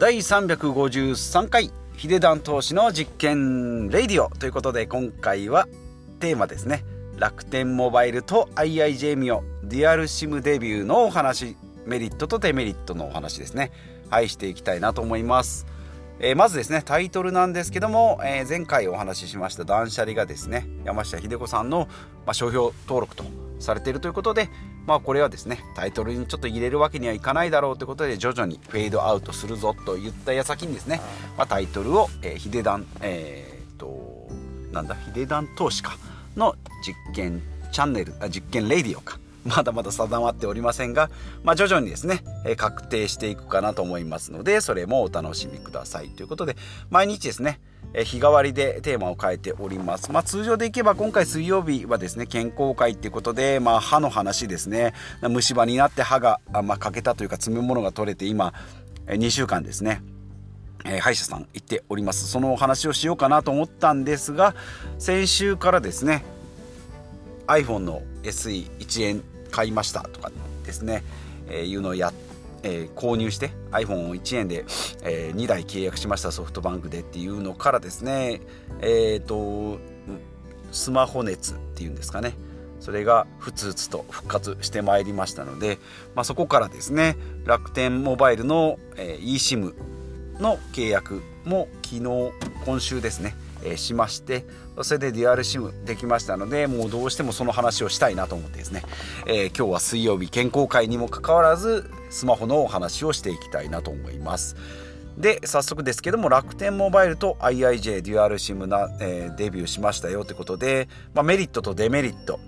第353回ヒデダン投資の実験レディオ。ということで今回はテーマですね。楽天モバイルと IIJ ミオデュアルシムデビューのお話。メリットとデメリットのお話ですね。はいしていきたいなと思います。えー、まずですねタイトルなんですけども、えー、前回お話ししました断捨離がですね山下秀子さんの、まあ、商標登録とされているということでまあこれはですねタイトルにちょっと入れるわけにはいかないだろうということで徐々にフェードアウトするぞといった矢先にですね、まあ、タイトルを、えー、ヒデダンえー、っとなんだヒデダン投資かの実験チャンネルあ実験レディオかまだまだ定まっておりませんが、まあ、徐々にですね、え確定していくかなと思いますので、それもお楽しみください。ということで、毎日ですね、え日替わりでテーマを変えております。まあ、通常でいけば今回水曜日はですね、健康会っていうことで、まあ、歯の話ですね、虫歯になって歯が、まあ、欠けたというか詰め物が取れて今、え2週間ですね、え、歯医者さん行っております。そのお話をしようかなと思ったんですが先週からですね iPhone の SE1 円買いましたとかですね、え、いうのをやってえー、購入して iPhone を1円で、えー、2台契約しましたソフトバンクでっていうのからですねえっ、ー、とスマホ熱っていうんですかね。それがふつふつと復活してまいりましたので、まあ、そこからですね楽天モバイルの、えー、eSIM の契約も昨日今週ですねえしましてそれでデュアルシムできましたのでもうどうしてもその話をしたいなと思ってですね、えー、今日は水曜日健康会にもかかわらずスマホのお話をしていきたいなと思います。で早速ですけども楽天モバイルと IIJ デュアルシムな、えー、デビューしましたよということで、まあ、メリットとデメリット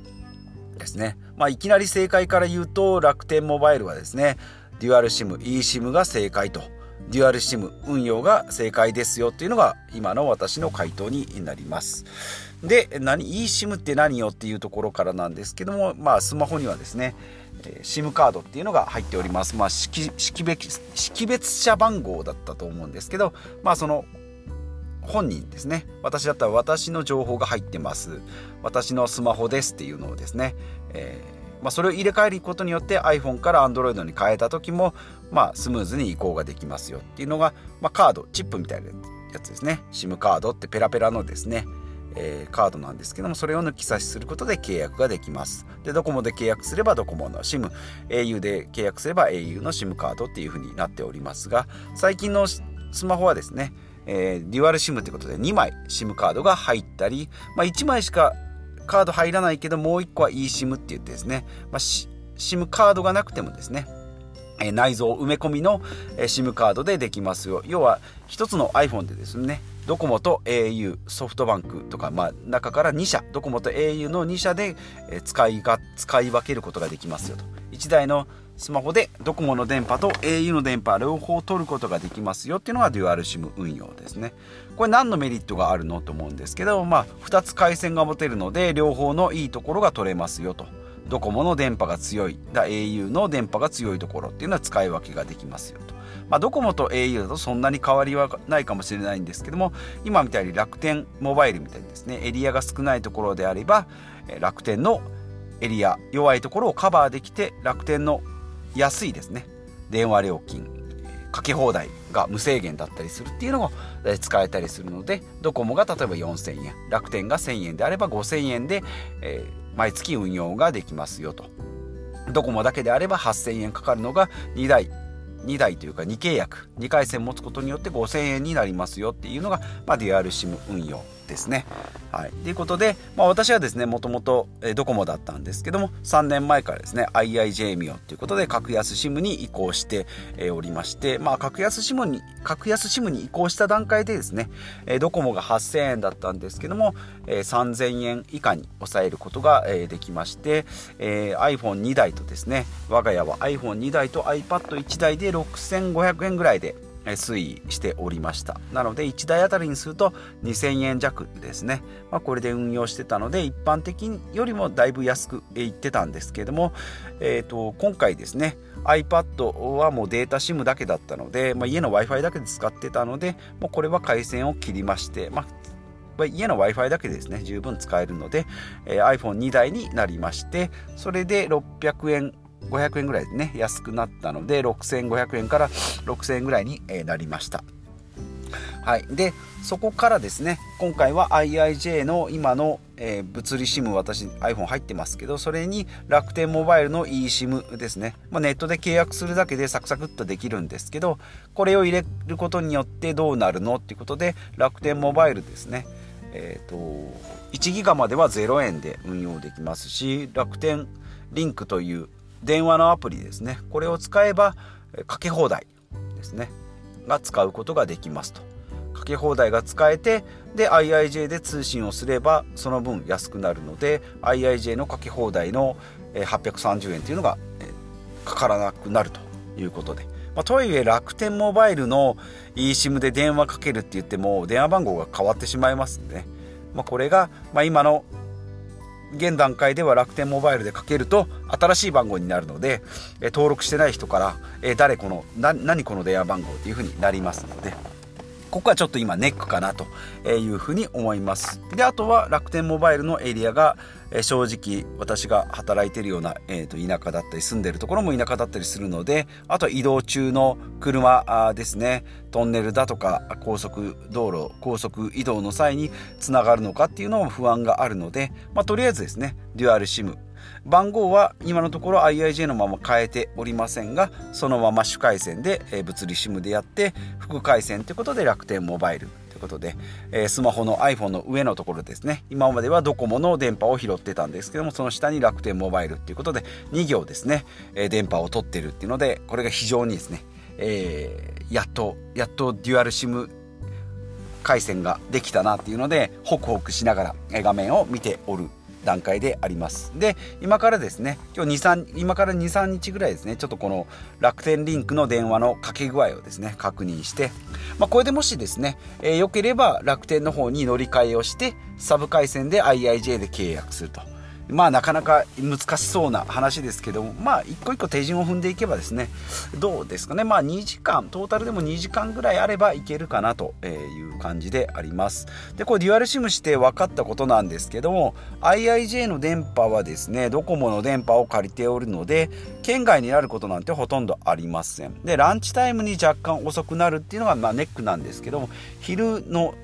ですね、まあ、いきなり正解から言うと楽天モバイルはですねデュアルシム eSIM が正解とデュアルシム運用が正解ですよっていうのが今の私の回答になります。で、何、eSIM って何よっていうところからなんですけども、まあスマホにはですね、SIM カードっていうのが入っております。まあ識別識別者番号だったと思うんですけど、まあその本人ですね私だったら私の情報が入ってます私のスマホですっていうのをですね、えーまあ、それを入れ替えることによって iPhone から Android に変えた時も、まあ、スムーズに移行ができますよっていうのが、まあ、カードチップみたいなやつですね。SIM カードってペラペラのですねえー、カードなんですけどもそれを抜き差しすることで契約ができます。でドコモで契約すればドコモの SIMau で契約すれば au の SIM カードっていう風になっておりますが最近のスマホはですね、えー、デュアル SIM ってことで2枚 SIM カードが入ったり、まあ、1枚しかカード入らないけどもう1個は eSIM って言ってですね、まあ、SIM カードがなくてもですね。内蔵埋め込みの SIM カードでできますよ。要は1つの iPhone でですね。ドコモと au ソフトバンクとか、まあ、中から2社。ドコモと au の2社で使いが使い分けることができますよと。1台のスマホでドコモの電波と au の電波両方取ることができますよっていうのがデュアル SIM 運用ですね。これ何のメリットがあるのと思うんですけど、まあ、2つ回線が持てるので両方のいいところが取れますよと。ドコモの電波が強い。だ au の電波が強いところっていうのは使い分けができますよと、まあ、ドコモと au だとそんなに変わりはないかもしれないんですけども今みたいに楽天モバイルみたいにですねエリアが少ないところであれば楽天のエリア弱いところをカバーできて楽天の安いですね。電話料金かけ放題が無制限だったりするっていうのを使えたりするのでドコモが例えば4000円楽天が1000円であれば5000円で、えー、毎月運用ができますよと。ドコモだけであれば8000円かかるのが2台2台というか2契約2回線持つことによって5000円になりますよっていうのが、まあ、デュアル SIM 運用。ですね。はい、ということで、まあ、私はですねもともとドコモだったんですけども3年前からですね IIJ ミオということで格安 SIM に移行しておりまして、まあ、格安 SIM に格安 SIM に移行した段階でですねドコモが8000円だったんですけども3000円以下に抑えることができまして iPhone2 台とですね我が家は iPhone2 台と iPad1 台で6500円ぐらいで推移しておりました。なので1台あたりにすると2000円弱ですね、まあ、これで運用してたので一般的よりもだいぶ安くいってたんですけども、えーと、今回ですね iPad はもうデータ SIM だけだったので、まあ、家の Wi-Fi だけで使ってたのでもうこれは回線を切りまして、まあ、家の Wi-Fi だけでですね、十分使えるので、えー、iPhone2 台になりまして、それで600円500円ぐらいね安くなったので6500円から6000円ぐらいになりました。はい、でそこからですね今回は IIJ の今の、えー、物理 SIM 私 iPhone 入ってますけどそれに楽天モバイルの eSIM ですね、まあ、ネットで契約するだけでサクサクっとできるんですけどこれを入れることによってどうなるのっていうことで楽天モバイルですね。えっ、と1ギガまでは0円で運用できますし楽天リンクという電話のアプリですね。これを使えばかけ放題ですね。が使うことができますと。かけ放題が使えてで IIJ で通信をすればその分安くなるので IIJ のかけ放題の830円というのがかからなくなるということで、まあ、とはいえ楽天モバイルの eSIM で電話かけるって言っても電話番号が変わってしまいますんで、ね、まあ、これが、まあ、今の現段階では楽天モバイルでかけると新しい番号になるので、え登録してない人から、え誰この何この電話番号っていうふうになりますので。ここはちょっと今ネックかなというふうに思います。であとは楽天モバイルのエリアが正直私が働いてるような、えー、と田舎だったり住んでるところも田舎だったりするのであとは移動中の車ですね。トンネルだとか高速道路高速移動の際につながるのかっていうのも不安があるので、まあ、とりあえずですねデュアル SIM 番号は今のところ IIJ のまま変えておりませんがそのまま主回線で、え物理 SIM でやって副回線ということで楽天モバイルということで、えスマホの iPhone の上のところですね。今まではドコモの電波を拾ってたんですけどもその下に楽天モバイルっていうことで2行ですね、え電波を取ってるっていうのでこれが非常にですね、えー、やっとやっとデュアル SIM 回線ができたなっていうのでホクホクしながら画面を見ておる段階であります。で今からですね今日23今から23日ぐらいですねちょっとこの楽天リンクの電話のかけ具合をですね確認して、まあ、これでもしですね、えー、よければ楽天の方に乗り換えをしてサブ回線で IIJ で契約すると。まあなかなか難しそうな話ですけどもまあ一個一個手順を踏んでいけばですねどうですかね。まあ2時間トータルでも2時間ぐらいあればいけるかなという感じであります。でこれデュアル SIM して分かったことなんですけども IIJ の電波はですねドコモの電波を借りておるので県外になることなんてほとんどありません。でランチタイムに若干遅くなるっていうのがまあネックなんですけども昼の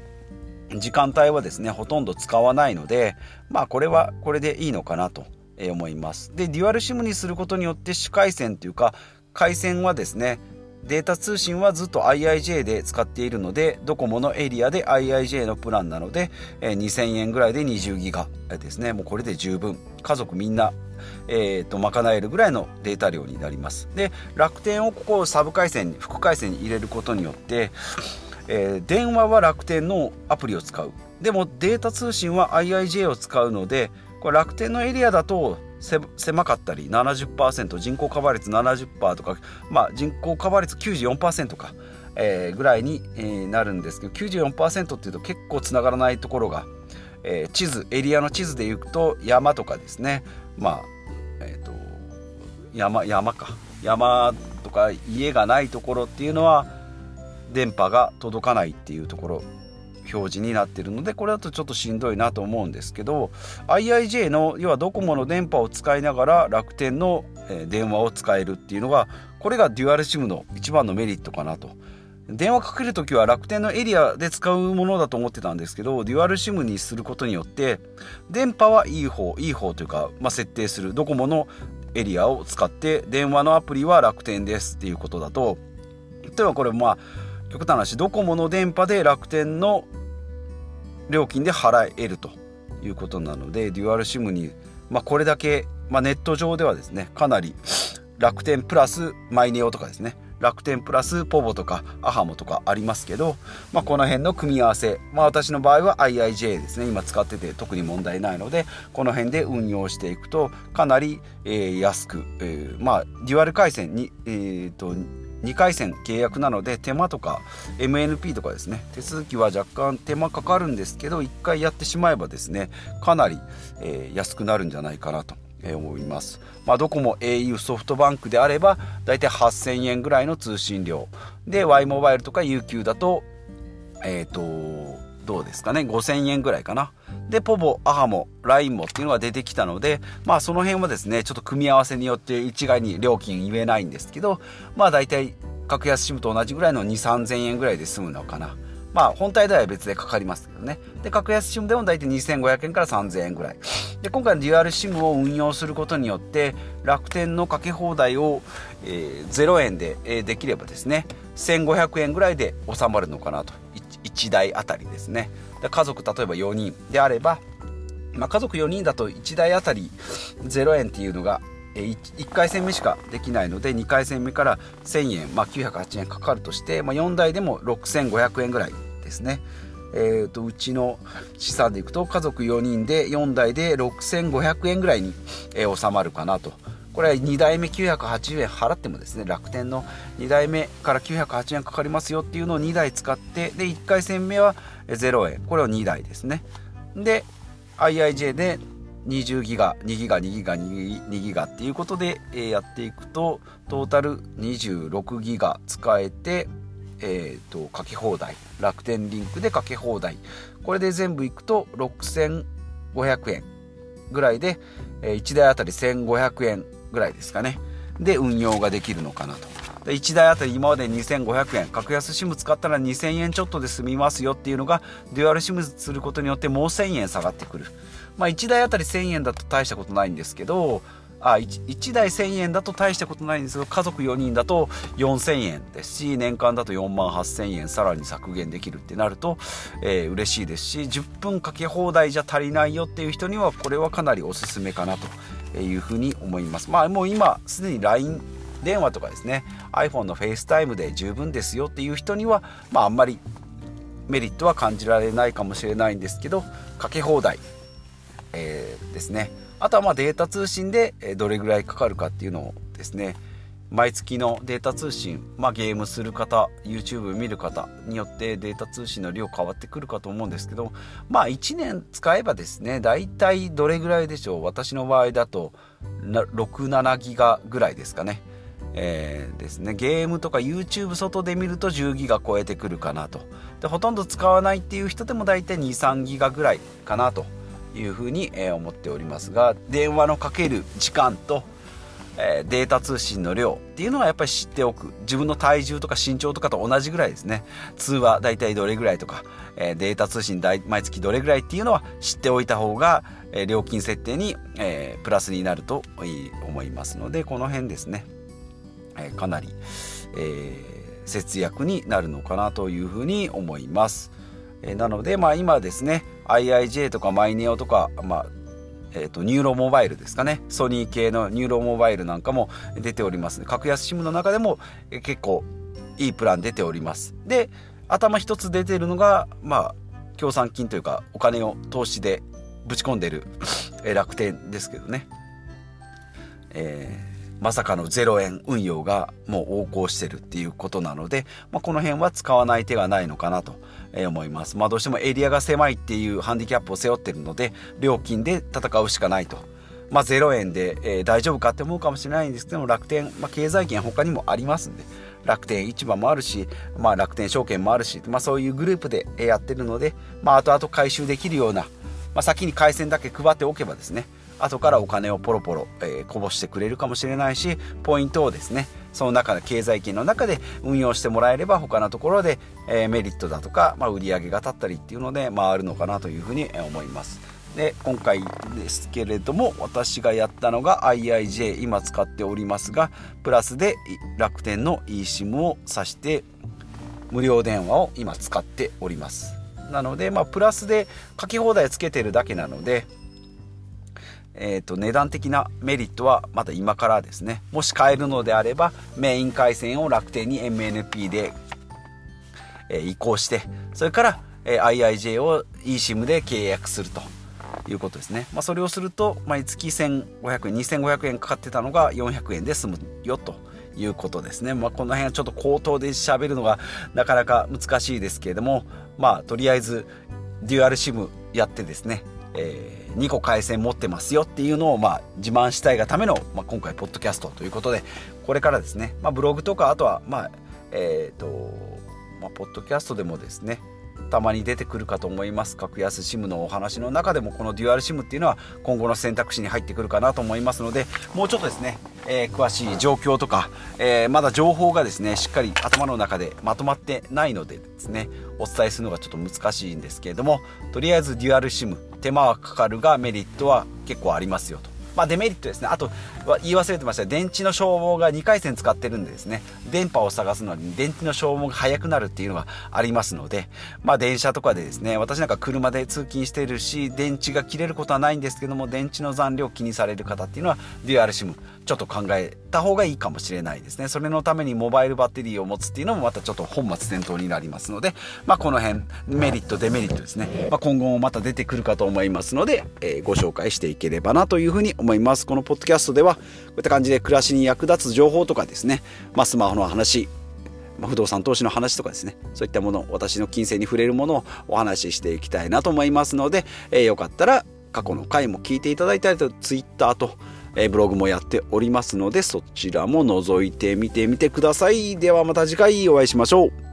時間帯はですねほとんど使わないのでまあこれはこれでいいのかなと思います。でデュアル SIM にすることによって主回線というか回線はですねデータ通信はずっと IIJ で使っているのでドコモのエリアで IIJ のプランなので2000円ぐらいで20ギガですね。もうこれで十分。家族みんなえーと、賄えるぐらいのデータ量になります。で楽天をここをサブ回線に副回線に入れることによってえー、電話は楽天のアプリを使う。でもデータ通信は IIJ を使うのでこれ楽天のエリアだと狭かったり70%人口カバー率70%とか、まあ、人口カバー率94%か、えー、ぐらいに、えー、なるんですけど94%っていうと結構つながらないところが、えー、地図エリアの地図でいうと山とかですね。まあえっ、ー、と山山か。山とか家がないところっていうのは電波が届かないっていうところ表示になってるのでこれだとちょっとしんどいなと思うんですけど IIJ の要はドコモの電波を使いながら楽天の電話を使えるっていうのがこれがデュアル SIM の一番のメリットかなと。電話かける時は楽天のエリアで使うものだと思ってたんですけどデュアル SIM にすることによって電波はいい方いい方というか、まあ、設定するドコモのエリアを使って電話のアプリは楽天ですっていうことだと例えばこれまあ極端な話ドコモの電波で楽天の料金で払えるということなのでデュアル SIM に、まあ、これだけ、まあ、ネット上ではですねかなり楽天プラスマイネオとかですね楽天プラスポボとかアハモとかありますけど、まあ、この辺の組み合わせ、まあ、私の場合は IIJ ですね今使ってて特に問題ないのでこの辺で運用していくとかなり、えー、安く、えー、まあデュアル回線に、えーと2回戦契約なので手間とか MNP とかですね。手続きは若干手間かかるんですけど1回やってしまえばですねかなり、えー、安くなるんじゃないかなと思います、まあ、どこも au ソフトバンクであればだいたい8000円ぐらいの通信料。で Y モバイルとか UQ だとえっ、ー、とどうですかね5000円ぐらいかな。で、ポボ、アハモ、ラインモっていうのが出てきたので、まあその辺はですね、ちょっと組み合わせによって一概に料金言えないんですけど、まあ大体格安 SIM と同じぐらいの2、3000円ぐらいで済むのかな。まあ本体代は別でかかりますけどね。で、格安 SIM でも大体2500円から3000円ぐらい。で、今回のデュアル SIM を運用することによって、楽天のかけ放題を、えー、0円で、えー、できればですね、1500円ぐらいで収まるのかなと。1台あたりですね。で家族例えば4人であれば、まあ、家族4人だと1台あたり0円っていうのが 1, 回戦目しかできないので2回戦目から1000円、まあ、908円かかるとして、まあ、4台でも6500円ぐらいですね。えーと、うちの資産でいくと家族4人で4台で6500円ぐらいに、えー、収まるかなとこれは2台目980円払ってもですね楽天の2台目から908円かかりますよっていうのを2台使ってで1回戦目は0円。これを2台ですね。で IIJ で20ギガ2ギガ2ギガ2ギガっていうことで、えやっていくとトータル26ギガ使えてえーと、かけ放題。楽天リンクでかけ放題。これで全部いくと6500円ぐらいで、え1台あたり1500円ぐらいですかね。で運用ができるのかなと。1台あたり今まで2500円。格安 SIM 使ったら2000円ちょっとで済みますよっていうのがデュアル SIM することによってもう1000円下がってくる。まあ1台あたり1000円だと大したことないんですけどあ 1, 1台1000円だと大したことないんですけど家族4人だと4000円ですし年間だと4万8000円さらに削減できるってなると、えー、嬉しいですし10分かけ放題じゃ足りないよっていう人にはこれはかなりおすすめかなというふうに思います。まあもう今すでに LINE 電話とかですね iPhone の FaceTime で十分ですよっていう人にはまああんまりメリットは感じられないかもしれないんですけどかけ放題、えー、ですね。あとはまあデータ通信でどれぐらいかかるかっていうのをですね毎月のデータ通信、まあ、ゲームする方 YouTube 見る方によってデータ通信の量変わってくるかと思うんですけどまあ1年使えばですね大体どれぐらいでしょう私の場合だと67ギガぐらいですかね。えー、ですね。ゲームとか YouTube 外で見ると10ギガ超えてくるかなと。でほとんど使わないっていう人でも大体23ギガぐらいかなというふうに、え思っておりますが電話のかける時間と、えデータ通信の量っていうのはやっぱり知っておく。自分の体重とか身長とかと同じぐらいですね。通話大体どれぐらいとか、えデータ通信毎月どれぐらいっていうのは知っておいた方が、え料金設定に、えプラスになるといい思いますのでこの辺ですね、えかなり、え節約になるのかなというふうに思います。えなので、まあ、今ですね IIJ とか mineo とか、まあえーと、 NURO モバイルですかね。ソニー系の NURO モバイルなんかも出ております格安 SIM の中でもえ結構いいプラン出ております。で頭一つ出てるのがまあ協賛金というかお金を投資でぶち込んでる楽天ですけどね、えー、まさかの0円運用がもう横行してるっていうことなので、まあ、この辺は使わない手がないのかなと思います。まあ、どうしてもエリアが狭いっていうハンディキャップを背負ってるので、料金で戦うしかないと。まあ、0円で、えー、大丈夫かって思うかもしれないんですけども、楽天、まあ、経済圏他にもありますんで、楽天市場もあるし、まあ、楽天証券もあるし、まあ、そういうグループでやってるので、まあ、後々回収できるような、まあ、先に回線だけ配っておけばですね、後からお金をポロポロ、えー、こぼしてくれるかもしれないしポイントをですねその中で経済圏の中で運用してもらえれば他のところで、えー、メリットだとか、まあ、売り上げが立ったりっていうので回るのかなというふうに思います。で今回ですけれども私がやったのが IIJ 今使っておりますがプラスで楽天の eSIM を挿して無料電話を今使っております。なので、まあ、プラスで書き放題つけてるだけなのでえーと、値段的なメリットはまだ今からですね。もし買えるのであればメイン回線を楽天に MNP で、えー、移行してそれから、えー、IIJ を eSIM で契約するということですね、まあ、それをすると毎月1500円2500円かかってたのが400円で済むよということですね、まあ、この辺はちょっと口頭で喋るのがなかなか難しいですけれどもまあとりあえずデュアル SIM やってですねえー、2個回線持ってますよっていうのを、まあ、自慢したいがための、まあ、今回ポッドキャストということでこれからですね、まあ、ブログとかあとはまあえっ、ー、と、まあ、ポッドキャストでもですねたまに出てくるかと思います格安 SIM のお話の中でもこのデュアル SIM っていうのは今後の選択肢に入ってくるかなと思いますのでもうちょっとですね、えー、詳しい状況とか、えー、まだ情報がですねしっかり頭の中でまとまってないのでですねお伝えするのがちょっと難しいんですけれどもとりあえずデュアル SIM 手間はかかるがメリットは結構ありますよと。まあ、デメリットですね。あと言い忘れてました。電池の消耗が2回線使ってるんでですね。電波を探すのに電池の消耗が速くなるっていうのがありますので、まあ、電車とかでですね私なんか車で通勤してるし電池が切れることはないんですけども電池の残量を気にされる方っていうのはデュアル SIM ちょっと考えた方がいいかもしれないですね。それのためにモバイルバッテリーを持つっていうのもまたちょっと本末転倒になりますので、まあ、この辺メリットデメリットですね、まあ、今後もまた出てくるかと思いますので、えー、ご紹介していければなというふうに思います。思います。このポッドキャストではこういった感じで暮らしに役立つ情報とかですね、まあ、スマホの話不動産投資の話とかですねそういったもの私の金銭に触れるものをお話ししていきたいなと思いますので、えー、よかったら過去の回も聞いていただいたりと Twitter とえブログもやっておりますのでそちらも覗いてみてみてください。ではまた次回お会いしましょう。